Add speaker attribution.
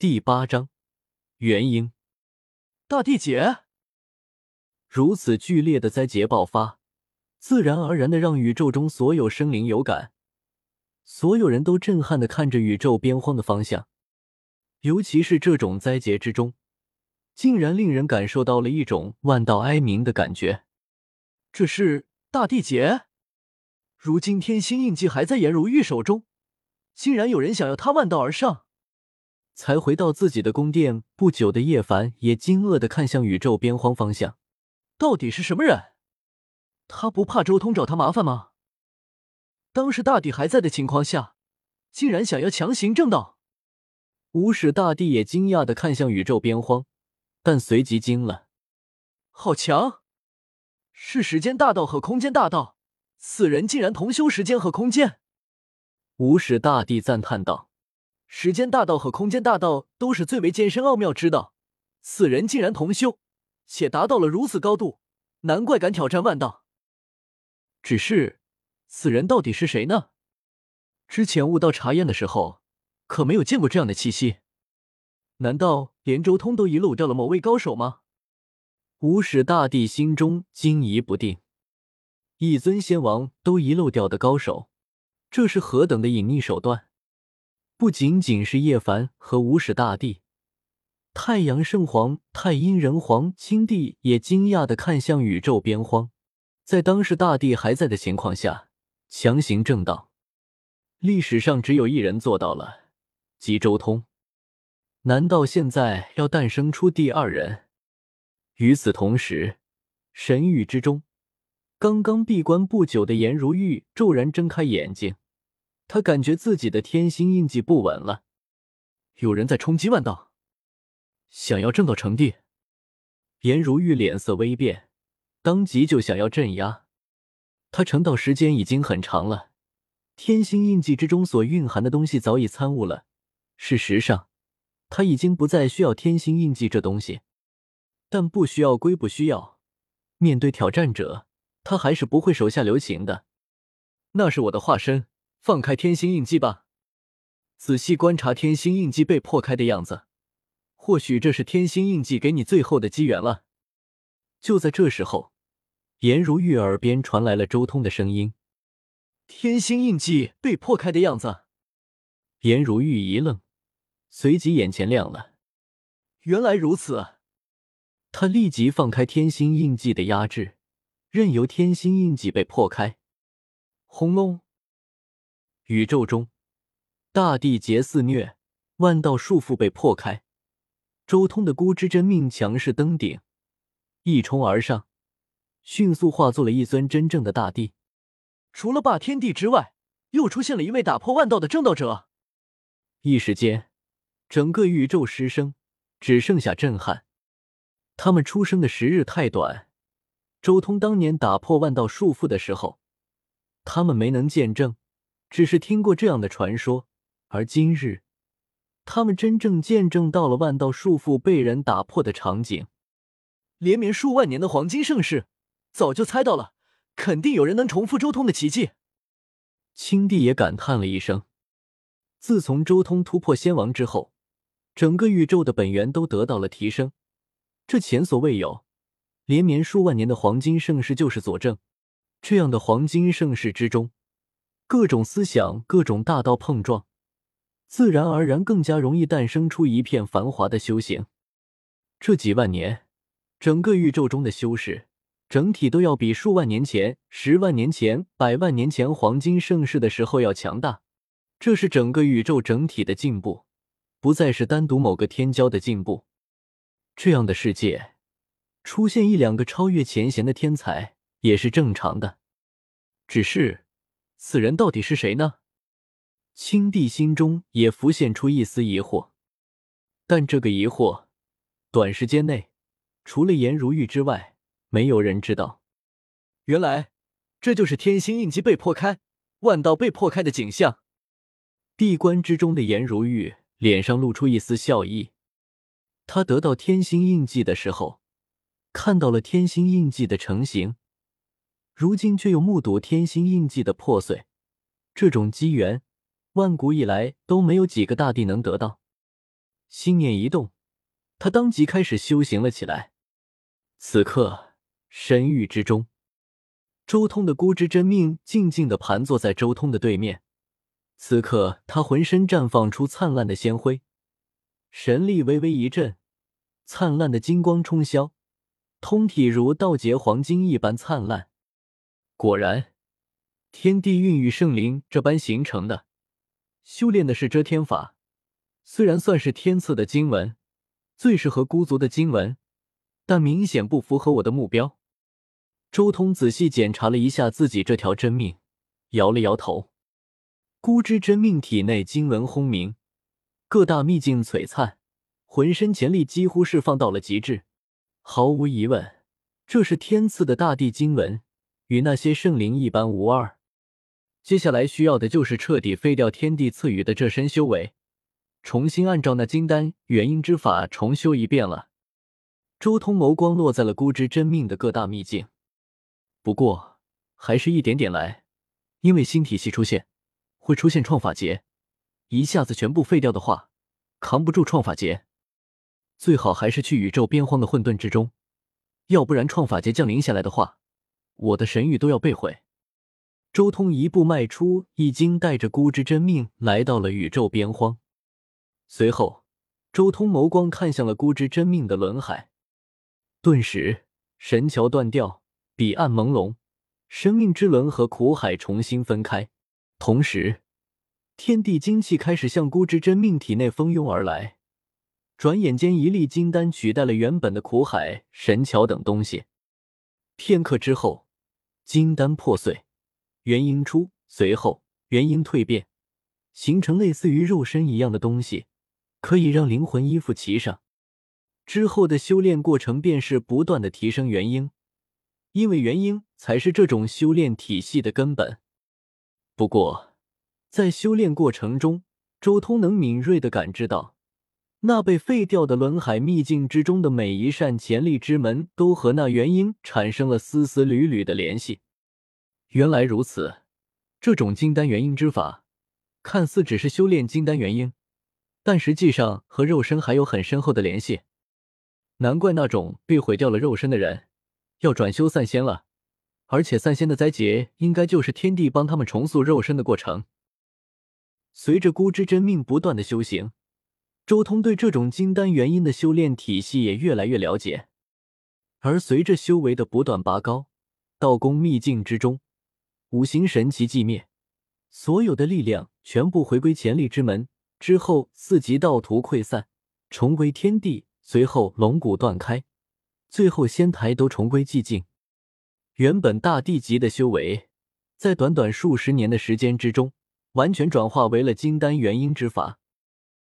Speaker 1: 第八章元婴。
Speaker 2: 大地劫，
Speaker 1: 如此剧烈的灾劫爆发，自然而然的让宇宙中所有生灵有感，所有人都震撼的看着宇宙边荒的方向。尤其是这种灾劫之中，竟然令人感受到了一种万道哀鸣的感觉。
Speaker 2: 这是大地劫。如今天星印记还在颜如玉手中，竟然有人想要他万道而上。
Speaker 1: 才回到自己的宫殿不久的叶凡也惊愕的看向宇宙边荒方向，
Speaker 2: 到底是什么人？他不怕周通找他麻烦吗？当时大帝还在的情况下，竟然想要强行正道。
Speaker 1: 无始大帝也惊讶的看向宇宙边荒，但随即惊了，
Speaker 2: 好强！是时间大道和空间大道，此人竟然同修时间和空间。
Speaker 1: 无始大帝赞叹道。
Speaker 2: 时间大道和空间大道都是最为艰深奥妙之道，此人竟然同修，且达到了如此高度，难怪敢挑战万道。只是，此人到底是谁呢？之前悟道查验的时候，可没有见过这样的气息。难道连周通都遗漏掉了某位高手吗？
Speaker 1: 无始大帝心中惊疑不定，一尊仙王都遗漏掉的高手，这是何等的隐匿手段？不仅仅是叶凡和无始大帝，太阳圣皇、太阴人皇、青帝也惊讶的看向宇宙边荒，在当时大帝还在的情况下强行正道，历史上只有一人做到了，即周通。难道现在要诞生出第二人？与此同时，神域之中，刚刚闭关不久的颜如玉骤然睁开眼睛。他感觉自己的天星印记不稳了，
Speaker 2: 有人在冲击万道，想要正道成帝。
Speaker 1: 颜如玉脸色微变，当即就想要镇压。他成道时间已经很长了，天星印记之中所蕴含的东西早已参悟了。事实上，他已经不再需要天星印记这东西。但不需要归不需要，面对挑战者，他还是不会手下留情的。
Speaker 2: 那是我的化身。放开天星印记吧，仔细观察天星印记被破开的样子，或许这是天星印记给你最后的机缘了。
Speaker 1: 就在这时候，颜如玉耳边传来了周通的声音：“
Speaker 2: 天星印记被破开的样子。”
Speaker 1: 颜如玉一愣，随即眼前亮了，
Speaker 2: 原来如此。
Speaker 1: 他立即放开天星印记的压制，任由天星印记被破开。
Speaker 2: 轰隆！
Speaker 1: 宇宙中，大地劫肆虐，万道束缚被破开。周通的孤之真命强势登顶，一冲而上，迅速化作了一尊真正的大帝。
Speaker 2: 除了霸天帝之外，又出现了一位打破万道的正道者。
Speaker 1: 一时间，整个宇宙失声，只剩下震撼。他们出生的时日太短，周通当年打破万道束缚的时候，他们没能见证。只是听过这样的传说，而今日，他们真正见证到了万道束缚被人打破的场景。
Speaker 2: 连绵数万年的黄金盛世，早就猜到了，肯定有人能重复周通的奇迹。
Speaker 1: 青帝也感叹了一声：自从周通突破仙王之后，整个宇宙的本源都得到了提升，这前所未有。连绵数万年的黄金盛世就是佐证。这样的黄金盛世之中。各种思想、各种大道碰撞，自然而然更加容易诞生出一片繁华的修行。这几万年，整个宇宙中的修士整体都要比数万年前、十万年前、百万年前黄金盛世的时候要强大。这是整个宇宙整体的进步，不再是单独某个天骄的进步。这样的世界，出现一两个超越前贤的天才也是正常的。只是。此人到底是谁呢？青帝心中也浮现出一丝疑惑，但这个疑惑，短时间内，除了颜如玉之外，没有人知道。
Speaker 2: 原来，这就是天星印记被破开，万道被破开的景象。
Speaker 1: 闭关之中的颜如玉脸上露出一丝笑意。他得到天星印记的时候，看到了天星印记的成型。如今却又目睹天星印记的破碎，这种机缘，万古以来都没有几个大帝能得到。心念一动，他当即开始修行了起来。此刻，神域之中，周通的孤之真命静静的盘坐在周通的对面。此刻，他浑身绽放出灿烂的仙辉，神力微微一震，灿烂的金光冲霄，通体如道劫黄金一般灿烂。果然，天地孕育圣灵这般形成的，修炼的是遮天法。虽然算是天赐的经文，最适合孤族的经文，但明显不符合我的目标。周通仔细检查了一下自己这条真命，摇了摇头。孤之真命体内经文轰鸣，各大秘境璀璨，浑身潜力几乎释放到了极致。毫无疑问，这是天赐的大地经文，与那些圣灵一般无二。接下来需要的就是彻底废掉天地赐予的这身修为，重新按照那金丹元婴之法重修一遍了。周通眸光落在了孤之真命的各大秘境，不过还是一点点来，因为新体系出现。会出现创法劫，一下子全部废掉的话，扛不住创法劫。最好还是去宇宙边荒的混沌之中，要不然创法劫降临下来的话，我的神域都要被毁。周通一步迈出，已经带着孤之真命来到了宇宙边荒。随后，周通眸光看向了孤之真命的轮海，顿时神桥断掉，彼岸朦胧，生命之轮和苦海重新分开。同时，天地精气开始向孤之真命体内蜂拥而来。转眼间，一粒金丹取代了原本的苦海、神桥等东西。片刻之后，金丹破碎，元婴出，随后元婴蜕变，形成类似于肉身一样的东西，可以让灵魂依附其上。之后的修炼过程便是不断的提升元婴，因为元婴才是这种修炼体系的根本。不过，在修炼过程中，周通能敏锐的感知到，那被废掉的轮海秘境之中的每一扇潜力之门，都和那元婴产生了丝丝缕缕的联系。原来如此，这种金丹元婴之法，看似只是修炼金丹元婴，但实际上和肉身还有很深厚的联系。难怪那种被毁掉了肉身的人，要转修散仙了。而且散仙的灾劫，应该就是天地帮他们重塑肉身的过程。随着孤之真命不断的修行，周通对这种金丹元婴的修炼体系也越来越了解。而随着修为的不断拔高，道宫秘境之中，五行神奇寂灭，所有的力量全部回归潜力之门之后，四级道图溃散，重归天地。随后龙骨断开，最后仙台都重归寂静。原本大地级的修为，在短短数十年的时间之中，完全转化为了金丹元婴之法。